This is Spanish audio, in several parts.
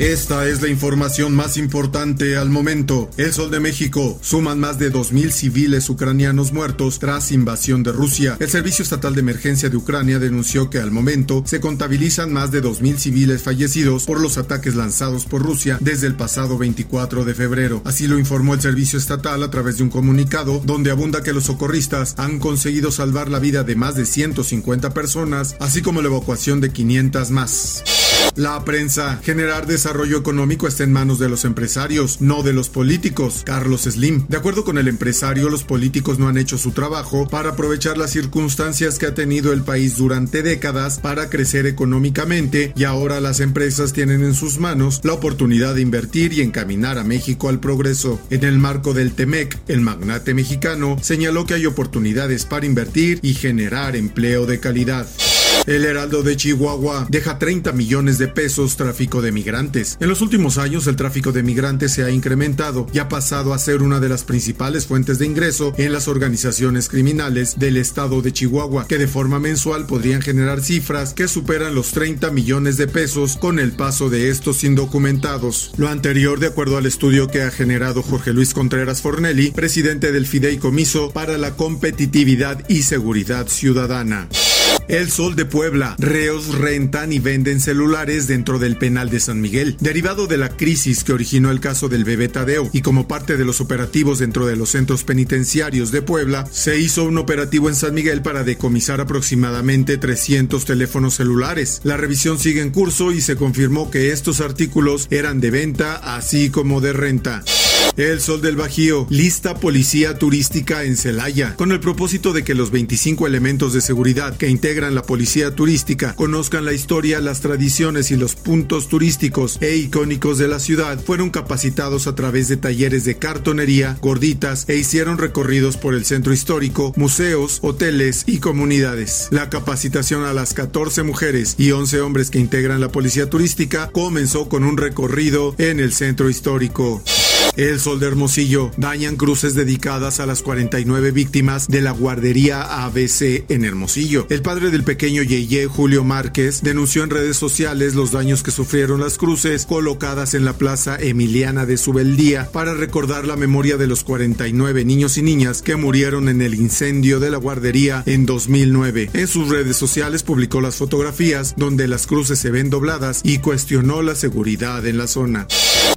Esta es la información más importante al momento. El Sol de México suman más de 2.000 civiles ucranianos muertos tras invasión de Rusia. El Servicio Estatal de Emergencia de Ucrania denunció que al momento se contabilizan más de 2.000 civiles fallecidos por los ataques lanzados por Rusia desde el pasado 24 de febrero. Así lo informó el Servicio Estatal a través de un comunicado donde abunda que los socorristas han conseguido salvar la vida de más de 150 personas, así como la evacuación de 500 más. La prensa. Generar desarrollo económico está en manos de los empresarios, no de los políticos. Carlos Slim. De acuerdo con el empresario, los políticos no han hecho su trabajo para aprovechar las circunstancias que ha tenido el país durante décadas para crecer económicamente y ahora las empresas tienen en sus manos la oportunidad de invertir y encaminar a México al progreso. En el marco del TEMEC, el magnate mexicano señaló que hay oportunidades para invertir y generar empleo de calidad. El Heraldo de Chihuahua deja 30 millones de pesos tráfico de migrantes. En los últimos años el tráfico de migrantes se ha incrementado y ha pasado a ser una de las principales fuentes de ingreso en las organizaciones criminales del estado de Chihuahua, que de forma mensual podrían generar cifras que superan los 30 millones de pesos con el paso de estos indocumentados. Lo anterior de acuerdo al estudio que ha generado Jorge Luis Contreras Fornelli, presidente del Fideicomiso para la Competitividad y Seguridad Ciudadana. El Sol de Puebla. Reos rentan y venden celulares dentro del penal de San Miguel. Derivado de la crisis que originó el caso del bebé Tadeo y como parte de los operativos dentro de los centros penitenciarios de Puebla, se hizo un operativo en San Miguel para decomisar aproximadamente 300 teléfonos celulares. La revisión sigue en curso y se confirmó que estos artículos eran de venta así como de renta. El Sol del Bajío, lista policía turística en Celaya, con el propósito de que los 25 elementos de seguridad que integran la policía turística conozcan la historia, las tradiciones y los puntos turísticos e icónicos de la ciudad, fueron capacitados a través de talleres de cartonería, gorditas e hicieron recorridos por el centro histórico, museos, hoteles y comunidades. La capacitación a las 14 mujeres y 11 hombres que integran la policía turística comenzó con un recorrido en el centro histórico. El Sol de Hermosillo dañan cruces dedicadas a las 49 víctimas de la guardería ABC en Hermosillo. El padre del pequeño Yeye, Julio Márquez, denunció en redes sociales los daños que sufrieron las cruces colocadas en la plaza Emiliana de Subeldía para recordar la memoria de los 49 niños y niñas que murieron en el incendio de la guardería en 2009. En sus redes sociales publicó las fotografías donde las cruces se ven dobladas y cuestionó la seguridad en la zona.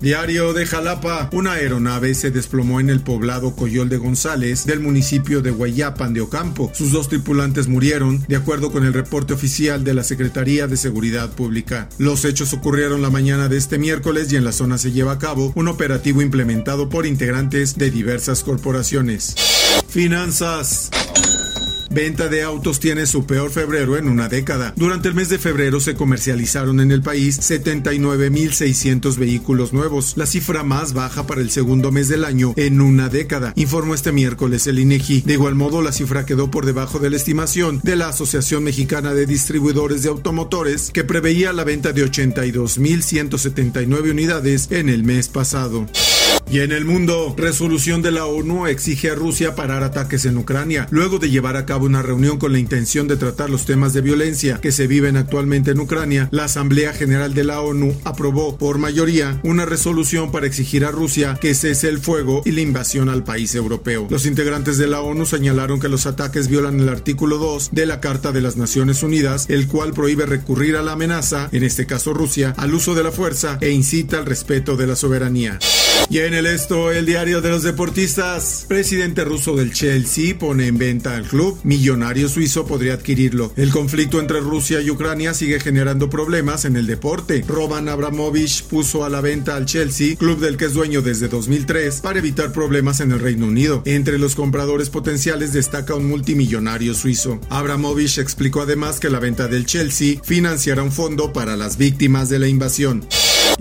Diario de Jalapa, una aeronave se desplomó en el poblado Coyol de González del municipio de Guayapan de Ocampo. Sus dos tripulantes murieron, de acuerdo con el reporte oficial de la Secretaría de Seguridad Pública. Los hechos ocurrieron la mañana de este miércoles y en la zona se lleva a cabo un operativo implementado por integrantes de diversas corporaciones. Finanzas. Venta de autos tiene su peor febrero en una década. Durante el mes de febrero se comercializaron en el país 79.600 vehículos nuevos, la cifra más baja para el segundo mes del año en una década, informó este miércoles el INEGI. De igual modo, la cifra quedó por debajo de la estimación de la Asociación Mexicana de Distribuidores de Automotores, que preveía la venta de 82.179 unidades en el mes pasado. Y en el mundo, resolución de la ONU exige a Rusia parar ataques en Ucrania, luego de llevar a cabo una reunión con la intención de tratar los temas de violencia que se viven actualmente en Ucrania. La Asamblea General de la ONU aprobó por mayoría una resolución para exigir a Rusia que cese el fuego y la invasión al país europeo. Los integrantes de la ONU señalaron que los ataques violan el artículo 2 de la Carta de las Naciones Unidas, el cual prohíbe recurrir a la amenaza, en este caso Rusia, al uso de la fuerza e incita al respeto de la soberanía. Y en el esto, el diario de los deportistas. Presidente ruso del Chelsea pone en venta al club. Millonario suizo podría adquirirlo. El conflicto entre Rusia y Ucrania sigue generando problemas en el deporte. Roman Abramovich puso a la venta al Chelsea, club del que es dueño desde 2003, para evitar problemas en el Reino Unido. Entre los compradores potenciales destaca un multimillonario suizo. Abramovich explicó además que la venta del Chelsea financiará un fondo para las víctimas de la invasión.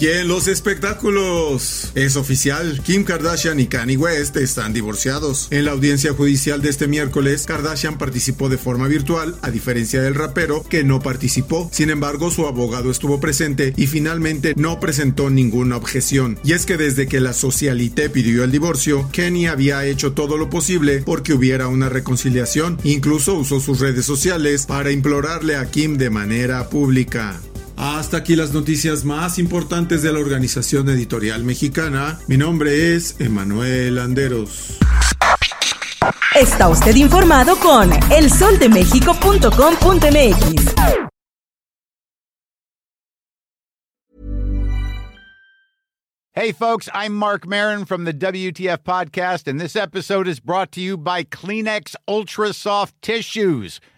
Y en los espectáculos, es oficial, Kim Kardashian y Kanye West están divorciados. En la audiencia judicial de este miércoles, Kardashian participó de forma virtual, a diferencia del rapero, que no participó. Sin embargo, su abogado estuvo presente y finalmente no presentó ninguna objeción. Y es que desde que la socialité pidió el divorcio, Kenny había hecho todo lo posible porque hubiera una reconciliación. Incluso usó sus redes sociales para implorarle a Kim de manera pública. Hasta aquí las noticias más importantes de la Organización Editorial Mexicana. Mi nombre es Emanuel Anderos. Está usted informado con elsoldemexico.com.mx. Hey, folks, I'm Mark Marin from the WTF Podcast, and this episode is brought to you by Kleenex Ultra Soft Tissues